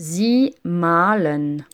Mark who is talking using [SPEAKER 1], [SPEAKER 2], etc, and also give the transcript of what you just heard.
[SPEAKER 1] Sie malen.